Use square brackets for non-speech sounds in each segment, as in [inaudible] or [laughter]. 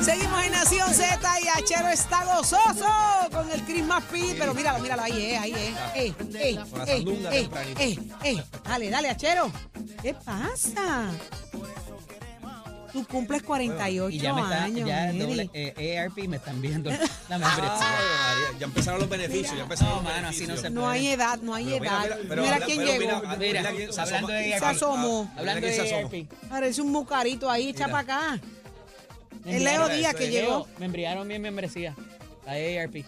Seguimos en Nación Z y Achero está gozoso con el Christmas Pete. Pero míralo, míralo, ahí es, ahí. Eh, eh, eh, sandunga eh, tempranito. eh, eh. Dale, dale, Achero. ¿Qué pasa? Tú cumples 48 Y ya me está, años, ya doble, eh, ARP me están viendo la membresía. [laughs] [laughs] María, ya empezaron los beneficios, ya empezaron No, los mano, así no se No hay edad, no hay Pero edad. mira, pero mira habla- quién pero llegó. mira, Mira, mira quién se hablando de Se ARP, asomó. Mira hablando se de. ARP. Parece un mucarito ahí, echa para acá. El Leo Díaz que es. llegó. Me enviaron mi membresía, la ARP,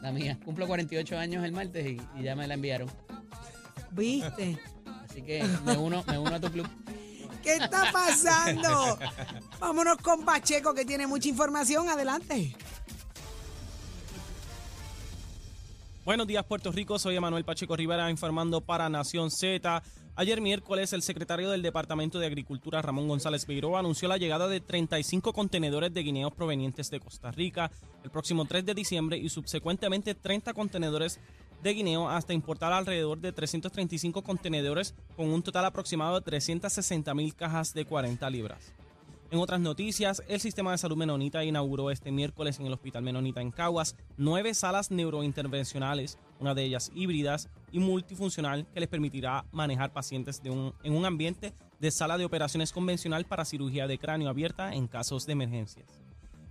la mía. Cumplo 48 años el martes y, y ya me la enviaron. ¿Viste? Así que me uno, me uno a tu club. ¿Qué está pasando? Vámonos con Pacheco que tiene mucha información. Adelante. Buenos días, Puerto Rico. Soy Emanuel Pacheco Rivera informando para Nación Z. Ayer miércoles, el secretario del Departamento de Agricultura, Ramón González Beiró, anunció la llegada de 35 contenedores de guineos provenientes de Costa Rica el próximo 3 de diciembre y subsecuentemente 30 contenedores de guineo hasta importar alrededor de 335 contenedores con un total aproximado de 360 mil cajas de 40 libras. En otras noticias, el sistema de salud menonita inauguró este miércoles en el Hospital Menonita en Caguas nueve salas neurointervencionales, una de ellas híbridas y multifuncional, que les permitirá manejar pacientes en un ambiente de sala de operaciones convencional para cirugía de cráneo abierta en casos de emergencias.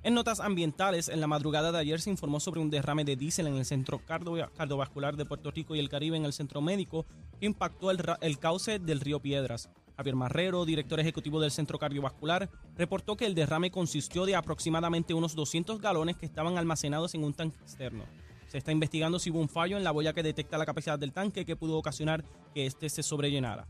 En notas ambientales, en la madrugada de ayer se informó sobre un derrame de diésel en el Centro Cardio- Cardiovascular de Puerto Rico y el Caribe en el Centro Médico que impactó el cauce del río Piedras. Javier Marrero, director ejecutivo del Centro Cardiovascular, reportó que el derrame consistió de aproximadamente unos 200 galones que estaban almacenados en un tanque externo. Se está investigando si hubo un fallo en la boya que detecta la capacidad del tanque que pudo ocasionar que éste se sobrellenara.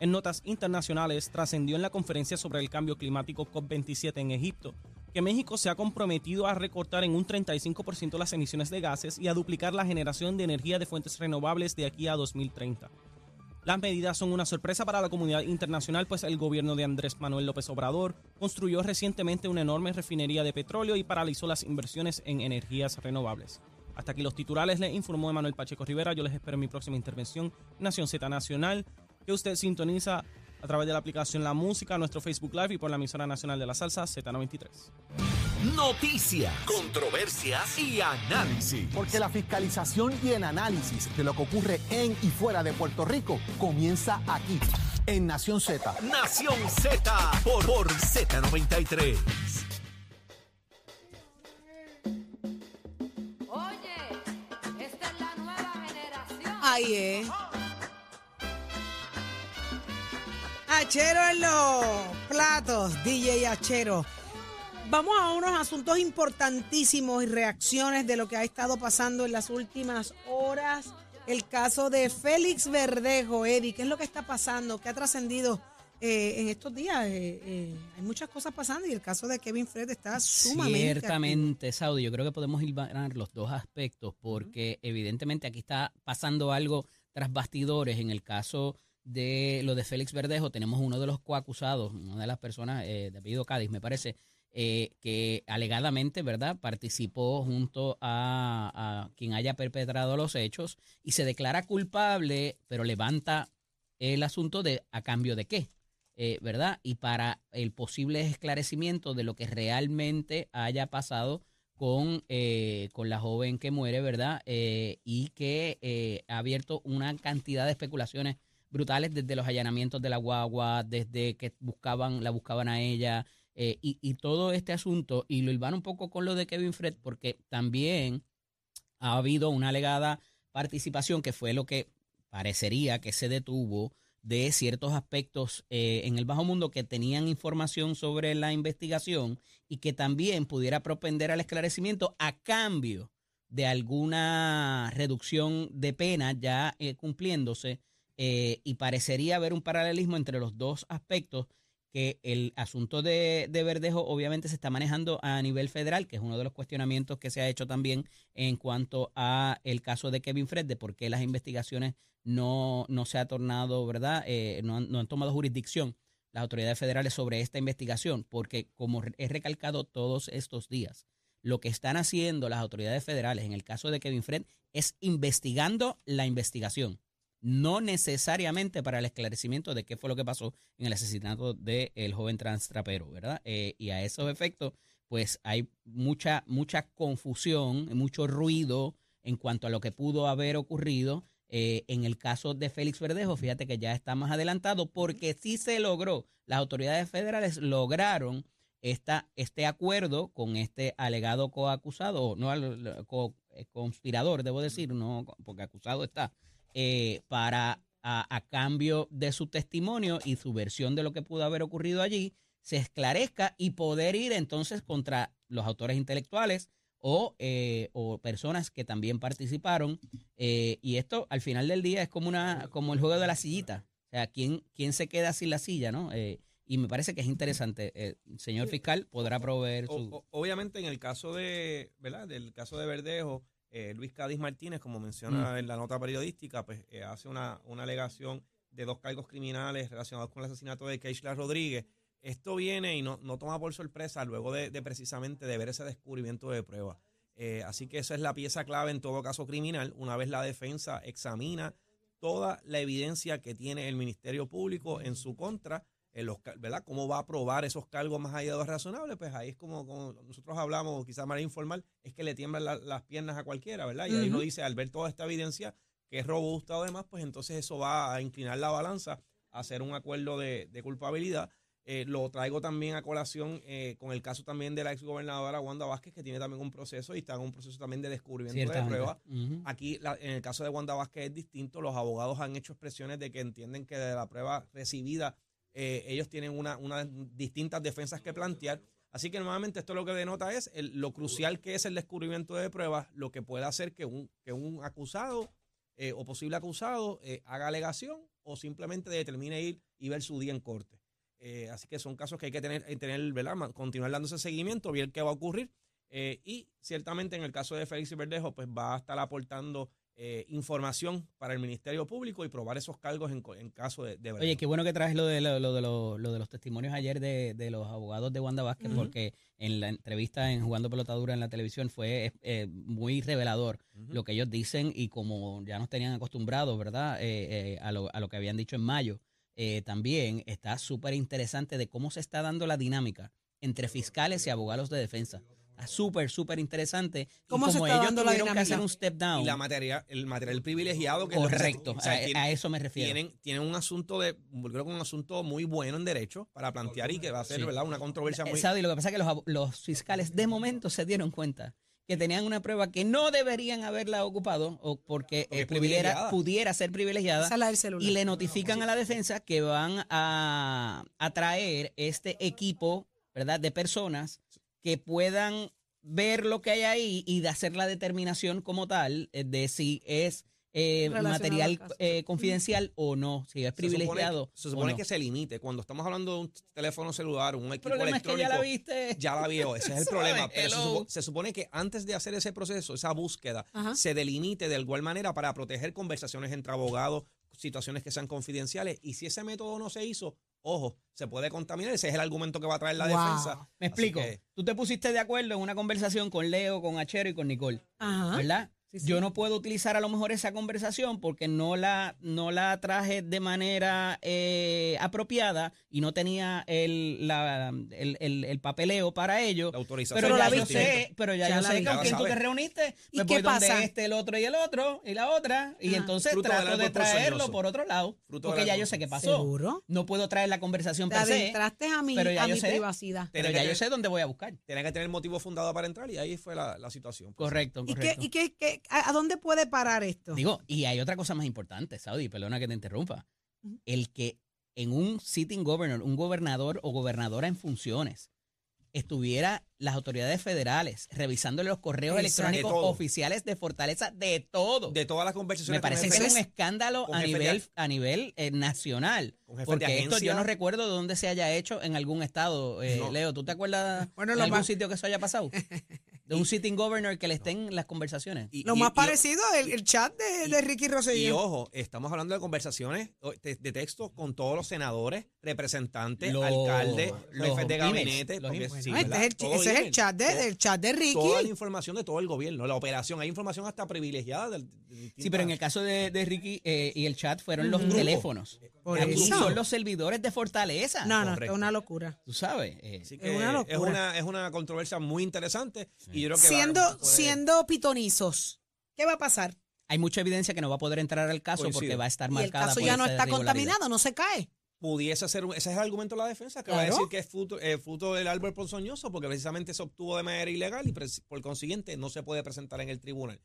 En notas internacionales, trascendió en la conferencia sobre el cambio climático COP27 en Egipto que México se ha comprometido a recortar en un 35% las emisiones de gases y a duplicar la generación de energía de fuentes renovables de aquí a 2030. Las medidas son una sorpresa para la comunidad internacional, pues el gobierno de Andrés Manuel López Obrador construyó recientemente una enorme refinería de petróleo y paralizó las inversiones en energías renovables. Hasta aquí los titulares, le informó Emanuel Pacheco Rivera. Yo les espero en mi próxima intervención, Nación Z Nacional, que usted sintoniza a través de la aplicación La Música, nuestro Facebook Live y por la emisora nacional de la salsa Z93. Noticias, controversias y análisis. Porque la fiscalización y el análisis de lo que ocurre en y fuera de Puerto Rico comienza aquí, en Nación Z. Nación Z por, por Z93. Oye, esta es la nueva generación. Ahí es. Achero en los platos, DJ Achero. Vamos a unos asuntos importantísimos y reacciones de lo que ha estado pasando en las últimas horas. El caso de Félix Verdejo, Eddie, ¿qué es lo que está pasando? ¿Qué ha trascendido eh, en estos días? Eh, eh, hay muchas cosas pasando y el caso de Kevin Fred está sumamente. activo. Ciertamente, Saudi, yo creo que podemos ir los dos aspectos porque evidentemente aquí está pasando algo tras bastidores. En el caso de lo de Félix Verdejo, tenemos uno de los coacusados, una de las personas, eh, de apellido Cádiz, me parece, eh, que alegadamente, ¿verdad?, participó junto a, quien haya perpetrado los hechos y se declara culpable, pero levanta el asunto de a cambio de qué. Eh, ¿verdad? Y para el posible esclarecimiento de lo que realmente haya pasado con, eh, con la joven que muere, ¿verdad? Eh, y que eh, ha abierto una cantidad de especulaciones brutales desde los allanamientos de la guagua, desde que buscaban, la buscaban a ella, eh, y, todo este asunto, y lo hilvan un poco con lo de Kevin Fred, porque también ha habido una alegada participación que fue lo que parecería que se detuvo de ciertos aspectos eh, en el bajo mundo que tenían información sobre la investigación y que también pudiera propender al esclarecimiento a cambio de alguna reducción de pena ya eh, cumpliéndose eh, y parecería haber un paralelismo entre los dos aspectos que el asunto de, de Verdejo obviamente se está manejando a nivel federal, que es uno de los cuestionamientos que se ha hecho también en cuanto a el caso de Kevin Fred, de por qué las investigaciones no, no se ha tornado, ¿verdad? Eh, no, han, no han tomado jurisdicción las autoridades federales sobre esta investigación, porque como he recalcado todos estos días, lo que están haciendo las autoridades federales en el caso de Kevin Fred es investigando la investigación. No necesariamente para el esclarecimiento de qué fue lo que pasó en el asesinato del joven transtrapero, ¿verdad? Eh, y a esos efectos, pues hay mucha, mucha confusión, mucho ruido en cuanto a lo que pudo haber ocurrido. Eh, en el caso de Félix Verdejo, fíjate que ya está más adelantado porque sí se logró, las autoridades federales lograron esta, este acuerdo con este alegado coacusado, no al- co- eh, conspirador, debo decir, no porque acusado está, eh, para a, a cambio de su testimonio y su versión de lo que pudo haber ocurrido allí, se esclarezca y poder ir entonces contra los autores intelectuales o, eh, o personas que también participaron. eh, y esto al final del día es como, una, como el juego de la sillita. O sea, ¿quién, quién se queda sin la silla? ¿no? Eh, y me parece que es interesante. Eh, el señor fiscal podrá proveer O- su... o- obviamente en el caso de, ¿verdad? Del caso de Verdejo, eh, Luis Cádiz Martínez, como menciona en la nota periodística, pues eh, hace una, una alegación de dos cargos criminales relacionados con el asesinato de Keishla Rodríguez. Esto viene y no, no toma por sorpresa luego de, de precisamente de ver ese descubrimiento de pruebas. Eh, así que esa es la pieza clave en todo caso criminal. Una vez la defensa examina toda la evidencia que tiene el Ministerio Público en su contra, en los, ¿verdad? ¿Cómo va a probar esos cargos más allá de lo razonable? Pues ahí es como, como nosotros hablamos, quizás manera informal, es que le tiemblan la- las piernas a cualquiera, ¿verdad? Y ahí uno dice, al ver toda esta evidencia que es robusta además, pues entonces eso va a inclinar la balanza a hacer un acuerdo de, de culpabilidad. Eh, lo traigo también a colación eh, con el caso también de la exgobernadora Wanda Vázquez, que tiene también un proceso y está en un proceso también de descubrimiento de pruebas. Ujú. Aquí, la- en el caso de Wanda Vázquez es distinto. Los abogados han hecho expresiones de que entienden que de la prueba recibida eh, ellos tienen una, unas distintas defensas que plantear. Así que nuevamente esto lo que denota es el- lo crucial que es el descubrimiento de pruebas, lo que puede hacer que un, que un acusado eh, o posible acusado eh, haga alegación o simplemente determine ir y ver su día en corte. Eh, así que son casos que hay que tener, tener ¿verdad? Continuar dándose seguimiento, ver qué va a ocurrir. Y ciertamente en el caso de Félix Verdejo, pues va a estar aportando eh, información para el Ministerio Público y probar esos cargos en, en caso de, de Oye, qué bueno que traes lo de, lo, lo de, lo, lo de los testimonios ayer de, de los abogados de Wanda Vázquez, porque en la entrevista en Jugando Pelotadura en la televisión fue eh, muy revelador lo que ellos dicen y como ya nos tenían acostumbrados, ¿verdad? Eh, eh, a, lo, a lo que habían dicho en mayo. eh, también está súper interesante de cómo se está dando la dinámica entre fiscales y abogados de defensa. Está súper, súper interesante. Y ¿Cómo se como está ellos dando la tuvieron que dinámica? hacer un step down. Y la materia, el material privilegiado que es lo que se- correcto, o sea, a, eso me refiero. tienen, tienen un asunto de, creo que un asunto muy bueno en derecho para plantear y que va a ser, Sí. ¿verdad? Una controversia Eh, muy... Saudi, lo que pasa es que los, abo- los fiscales de momento se dieron cuenta que tenían una prueba que no deberían haberla ocupado o porque, Porque eh, es pudiera, privilegiada. pudiera ser privilegiada Esa es la del celular. y le notifican a la defensa que van a, a traer este equipo, ¿verdad?, de personas que puedan ver lo que hay ahí y de hacer la determinación como tal eh, de si es eh, material eh, confidencial o no, si es Se supone, privilegiado. que, se supone no. que se limite. Cuando estamos hablando de un teléfono celular, un El equipo problema es que electrónico, ya la viste. ya la vio, ese es el [laughs] problema. Pero se, Hello. supo- se supone que antes de hacer ese proceso, esa búsqueda, Ajá. se delimite de igual manera para proteger conversaciones entre abogados, situaciones que sean confidenciales. Y si ese método no se hizo, ojo, se puede contaminar. Ese es el argumento que va a traer la Wow. defensa. Me explico. que- Tú te pusiste de acuerdo en una conversación con Leo, con Achero y con Nicole, Ajá. ¿verdad? Sí, sí. Yo no puedo utilizar a lo mejor esa conversación porque no la, no la traje de manera eh, apropiada y no tenía el, la- el, el- el papeleo para ello. La autorización. Pero Pero ya la yo viste. sé, pero ya, Ya yo la sé viste. con quién tú te reuniste. ¿Y Me qué voy donde pasa? este, el otro y el otro y la otra. Y Ajá. entonces Fruto trato de traerlo por otro lado. Fruto porque ya yo sé qué pasó. ¿Seguro? No puedo traer la conversación Te per se, adentraste a mi, pero ya a yo mi sé. privacidad. pero Tiene ya que yo tener- sé dónde voy a buscar. Tenía que tener motivo fundado para entrar y ahí fue la, la situación. Pues, Correcto, ¿Y, qué, correcto. y qué, qué- a, a dónde puede parar esto? Digo, y hay otra cosa más importante, Saudi, perdona que te interrumpa. El que en un sitting governor, un gobernador o gobernadora en funciones, estuviera las autoridades federales revisándole los correos Exacto. electrónicos De oficiales de Fortaleza de todo. De todas las conversaciones Me parece con que es un escándalo a de nivel, a- nivel eh, nacional. Porque esto yo no recuerdo de dónde se haya hecho en algún estado. Eh, No. Leo, ¿tú te acuerdas Bueno, de algún más- sitio que eso haya pasado? [laughs] de un sitting governor que le estén las conversaciones. Y- Lo y- más y- parecido el, el chat de, de Ricky Y Rosselló. ojo, estamos hablando de conversaciones o- de, de texto con todos los senadores, representantes, Los- alcaldes, los jefes de emails, gabinete. los porque emails. sí, No, este ¿verdad? es el, Todo ese es el email, chat, de, todo- del chat de Ricky. Toda la información de todo el gobierno, la operación. Hay información hasta privilegiada. del- de distintas- Sí, pero en el caso de, de Ricky eh, y el chat fueron los teléfonos. Por Aquí eso. son los servidores de Fortaleza. no, no, esto correcto. es una locura. Tú sabes. eh, Así es una es locura. una, es una controversia muy interesante. Y yo creo que va- Siendo, siendo pitonizos, ¿qué va a pasar? hay mucha evidencia que no va a poder entrar al caso Coincido. porque va a estar Y el marcada caso por ya no está irregularidad. contaminado, no se cae. pudiese ser, un- ese es el argumento de la defensa, que va a decir que es fruto, eh, fruto del árbol ponzoñoso, porque precisamente se obtuvo de manera ilegal y pres- por consiguiente no se puede presentar en el tribunal.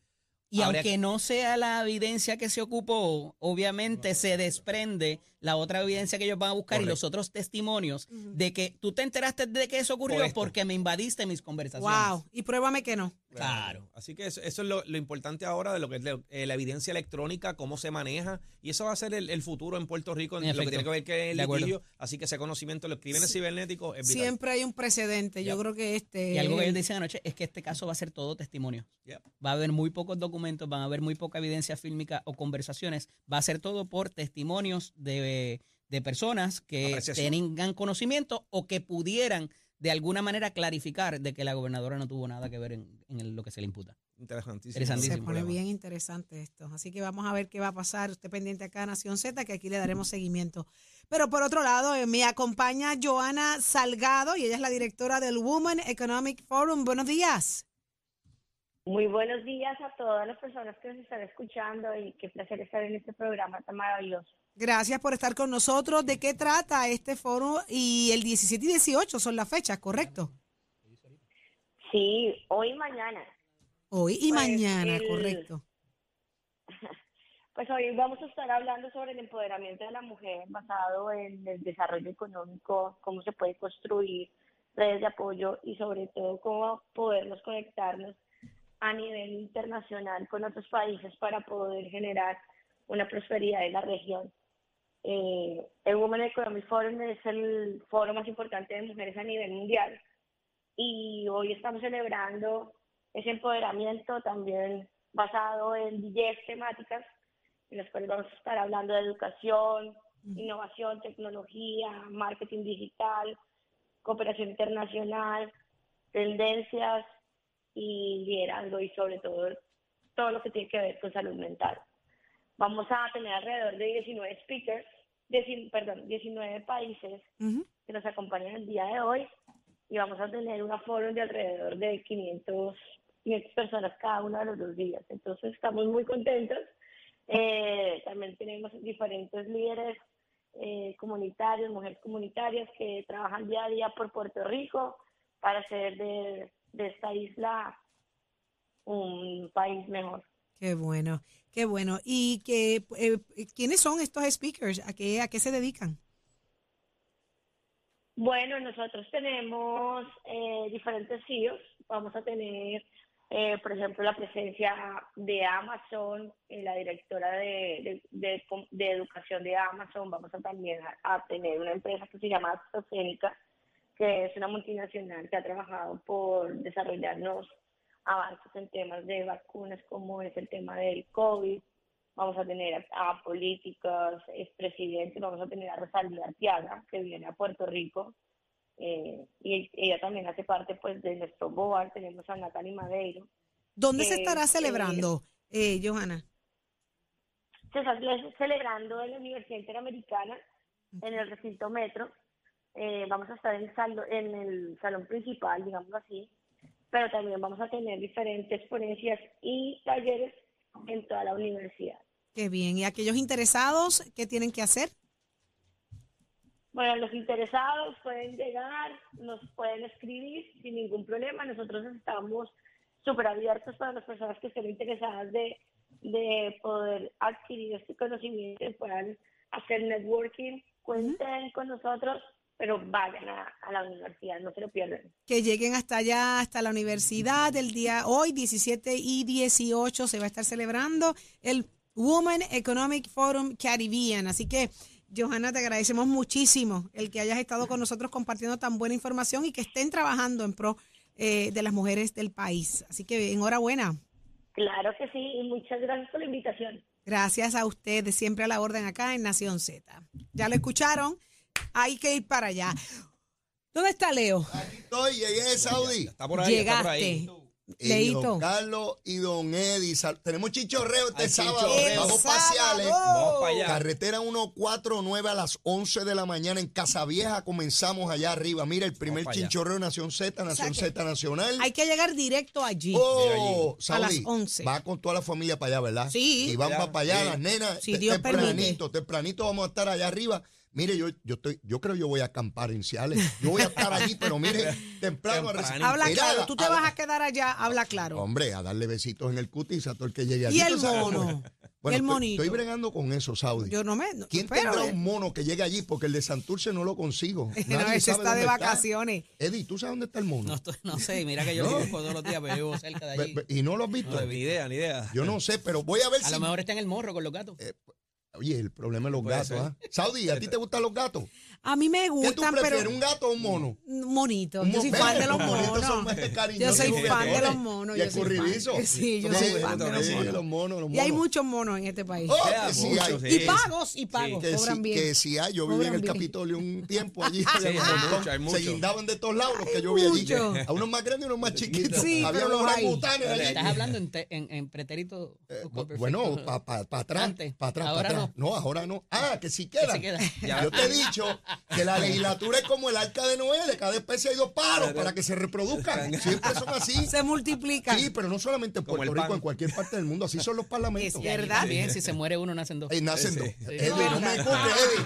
Y Habría aunque no sea la evidencia que se ocupó, obviamente se desprende la otra evidencia que ellos van a buscar y los otros testimonios de que tú te enteraste de que eso ocurrió porque me invadiste mis conversaciones. Wow. Y pruébame que no. Claro. Así que eso, eso es lo, lo importante ahora de lo que es la, eh, la evidencia electrónica, cómo se maneja, y eso va a ser el, el futuro en Puerto Rico, en En lo que tiene que ver que el litigio, así que ese conocimiento de los crímenes cibernéticos es vital. Siempre hay un precedente. Yo creo que este. Y algo que ellos dicen anoche es que este caso va a ser todo testimonio. Yep. Va a haber muy pocos documentos, van a haber muy poca evidencia fílmica o conversaciones. Va a ser todo por testimonios de, de personas que tengan conocimiento o que pudieran de alguna manera clarificar de que la gobernadora no tuvo nada que ver en, en lo que se le imputa. Interesantísimo. Se pone bien interesante esto. Así que vamos a ver qué va a pasar. Usted pendiente acá a Nación Z, que aquí le daremos seguimiento. Pero por otro lado, eh, me acompaña Joana Salgado y ella es la directora del Women Economic Forum. Buenos días. Muy buenos días a todas las personas que nos están escuchando y qué placer estar en este programa tan maravilloso. Gracias por estar con nosotros. ¿De qué trata este foro? Y el 17 y 18 son las fechas, ¿correcto? Sí, hoy y mañana. Hoy y Pues, mañana, el- correcto. [laughs] Pues hoy vamos a estar hablando sobre el empoderamiento de la mujer basado en el desarrollo económico, cómo se puede construir redes de apoyo y sobre todo cómo podernos conectarnos a nivel internacional con otros países para poder generar una prosperidad en la región. Eh, el Women Economic Forum es el foro más importante de mujeres a nivel mundial. Y hoy estamos celebrando ese empoderamiento también basado en 10 temáticas en las cuales vamos a estar hablando de educación, innovación, tecnología, marketing digital, cooperación internacional, tendencias y liderazgo y sobre todo todo lo que tiene que ver con salud mental. Vamos a tener alrededor de 19 speakers, 10 perdón, 19 países que nos acompañan el día de hoy y vamos a tener una forum de alrededor de 500, 500 personas cada uno de los dos días. Entonces estamos muy contentos. Eh, también tenemos diferentes líderes eh, comunitarios, mujeres comunitarias que trabajan día a día por Puerto Rico para hacer de, de esta isla un país mejor. Qué bueno, qué bueno. ¿Y que, eh, quiénes son estos speakers? ¿A qué, ¿A qué se dedican? Bueno, nosotros tenemos eh, diferentes CEOs. Vamos a tener, eh, por ejemplo, la presencia de Amazon, eh, la directora de, de, de, educación de Amazon. Vamos a también a, a tener una empresa que se llama AstraZeneca, que es una multinacional que ha trabajado por desarrollarnos avances en temas de vacunas, como es el tema del COVID. Vamos a tener a, políticos, expresidentes, vamos a tener a Rosalía Arteaga, que viene a Puerto Rico, eh, y ella también hace parte pues de nuestro board, tenemos a Natalie Madeiro. ¿Dónde se estará eh, celebrando, eh, Johanna? Se está ce- celebrando en la Universidad Interamericana, en el recinto metro. Eh, vamos a estar en el, salo- en el salón principal, digamos así, pero también vamos a tener diferentes ponencias y talleres en toda la universidad. Qué bien. ¿Y aquellos interesados qué tienen que hacer? Bueno, los interesados pueden llegar, nos pueden escribir sin ningún problema. Nosotros estamos súper abiertos para las personas que estén interesadas de, de poder adquirir este conocimiento y puedan hacer networking. Cuenten con nosotros, pero vayan a, a la universidad, no se lo pierdan. Que lleguen hasta allá, hasta la universidad, el día hoy, 17 y 18, se va a estar celebrando el Women Economic Forum Caribbean. Así que, Johanna, te agradecemos muchísimo el que hayas estado con nosotros compartiendo tan buena información y que estén trabajando en pro eh, de las mujeres del país. Así que enhorabuena. Claro que sí, y muchas gracias por la invitación. Gracias a ustedes, siempre a la orden acá en Nación Z. Ya lo escucharon, hay que ir para allá. ¿Dónde está Leo? Estoy, llegué, Saudi. Está por ahí, está por ahí. Llegaste. Y Leito. don Carlos y don Eddie. sal- Tenemos chichorreo este sábado. chichorreo. Vamos paseales. Vamos para allá. Carretera 149 a las 11 de la mañana en Casavieja. Comenzamos allá arriba. Mira, el primer chinchorreo Nación Z, Nación Z Nacional. Hay que llegar directo allí. Oh, A las Saudi, 11. Va con toda la familia para allá, ¿verdad? Sí. Y van para allá, sí. las nenas. Si te- Dios tempranito, tempranito vamos a estar allá arriba. Mire, yo, yo estoy, yo creo yo voy a acampar en Ciales. Yo voy a estar allí, pero mire, [laughs] temprano a. Habla Mira, claro, tú te a- vas a quedar allá, habla claro. Hombre, a darle besitos en el cutis a todo el que llegue allí. Y el ¿Tú sabes cómo mono. [laughs] Bueno, el estoy- monito. Estoy bregando con eso, Saudi. Yo no me. no- ¿Quién pero, tendrá eh, un mono que llegue allí? Porque el de Santurce no lo consigo. [laughs] No, Nadie ese sabe está de vacaciones. Eddie, ¿tú sabes dónde está el mono? No, estoy, no sé, mira que yo lo busco todos los días, pero vivo cerca de allí. ¿Y no lo has visto? Ni idea, ni idea. Yo no sé, pero voy a ver A si... lo mejor está en el morro con los gatos. Oye, el problema es los gatos. ¿ah? Saudi, ¿a ti te gustan los gatos? A mí me ¿Qué tú gustan, prefieres, pero. un gato o un mono? Monito. Un Yo soy fan [laughs] de los son monos. más Yo soy fan de los monos. Y escurridizos. [laughs] Sí, yo soy fan de los monos. los monos, los Y hay muchos monos en este país. Oh, Sea que sí mucho, hay. sí. y pagos, y pagos. Que cobran sí, bien. que sí hay. Yo viví en el. Capitolio un tiempo allí. [laughs] Sí, había un hay montón. mucho, hay mucho. Se guindaban de todos lados los que yo vi allí. A unos más grandes y unos más chiquitos. Sí, había unos orangutanes allí. Estás hablando en, pretérito. Eh, bueno, para atrás, para atrás, para atrás. No. ahora no. Ah, que sí Que queda. sí queda. Yo te he dicho que la legislatura es como el arca de Noé, de cada especie hay dos paros para que se reproduzcan. Siempre son así. Se multiplican. Sí, pero no solamente en Puerto Rico, en cualquier parte del mundo. Así son los parlamentos. Es ¿Verdad? También, si se muere uno, nacen dos. Eh, nacen dos. Sí. Eddie, no me cuque,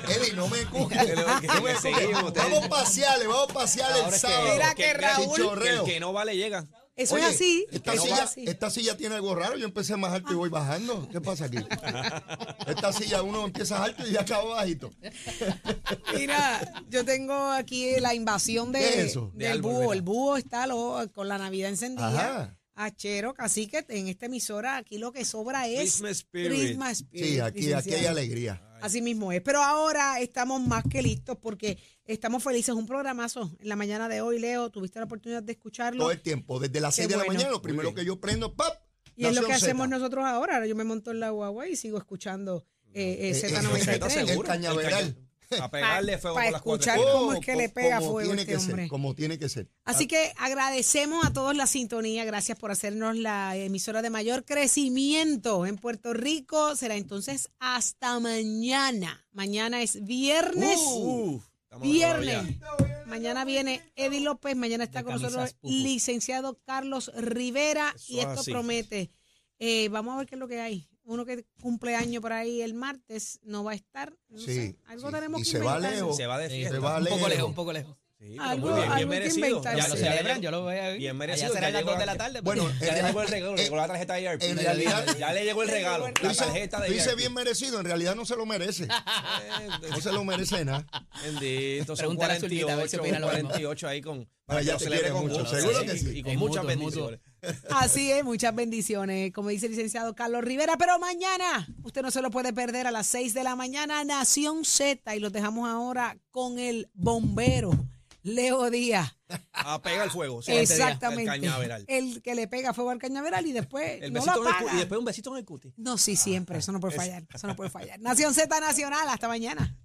Eddie. Eddie, no me [laughs] me que seguimos, cuque. Vamos vamos paseales Ahora el sábado. Mira que Raúl-. El que no vale llega. Eso Oye, es así. Esta, eso es silla, así. esta silla tiene algo raro. Yo empecé más alto y voy bajando. ¿Qué pasa aquí? [laughs] Esta silla uno empieza alto y ya acaba bajito. [laughs] Mira, yo tengo aquí la invasión de, ¿Qué es eso? De del árbol, búho. El búho está lo- con la Navidad encendida. Ajá. Achero, cacique, en esta emisora aquí lo que sobra es Christmas spirit. Christmas spirit, Sí, aquí, aquí hay alegría. Así mismo es. Pero ahora estamos más que listos porque estamos felices. Un programazo en la mañana de hoy, Leo. Tuviste la oportunidad de escucharlo. Todo el tiempo. Desde las Qué 6 de la mañana, lo primero que yo prendo, ¡pap! y es lo que hacemos nosotros ahora. Ahora Yo me monto en la guagua y sigo escuchando eh, eh, Eh, Z93. eh, el cañaveral. A pegarle fuego Pa- por las pa' cuatro escuchar cómo es que le pega como fuego tiene este que ser, hombre. como tiene que ser. Así que agradecemos a todos la sintonía. Gracias por hacernos la emisora de mayor crecimiento en Puerto Rico. Será entonces hasta mañana. Mañana es viernes. De viernes. Mañana viene Eddie López. Mañana está De con nosotros pupu. licenciado Carlos Rivera. Eso y esto así. promete. Eh, vamos a ver qué es lo que hay. Uno que cumple año por ahí el martes no va a estar. No Sí, sé, algo sí. tenemos Y que se va inventar. lejos. Se va de Sí, fiesta. Se va un poco lejos, un poco lejos. Sí, Algo- muy bien, bien que merecido. Ya lo celebran, yo lo voy a ver. Bien merecido. será Ya a las llegó- 2 de la tarde. Bueno, Ya le llegó el regalo, le llegó la tarjeta de IRP. en realidad- ya le llegó el regalo. La tarjeta de IRP. bien merecido, en realidad no se lo merece. No se lo merece nada. Bendito, son Pregúntale a Zulmita, a ver si 48, opina lo mismo. 48 ahí con... Para ya celebre quiere con mucho, seguro que sí. Y con muchas bendiciones. Así es, muchas bendiciones, como dice el licenciado Carlos Rivera. Pero mañana, usted no se lo puede perder a las 6 de la mañana, Nación Z. Y los dejamos ahora con el bombero, Leo Díaz. A pegar el fuego. sí, Exactamente. El cañaveral. El que le pega fuego al cañaveral y después [laughs] El no besito lo el apaga. Y después un besito en el cuti. No, sí, siempre. Eso no puede fallar. Eso no puede fallar. Nación Z Nacional. Hasta mañana.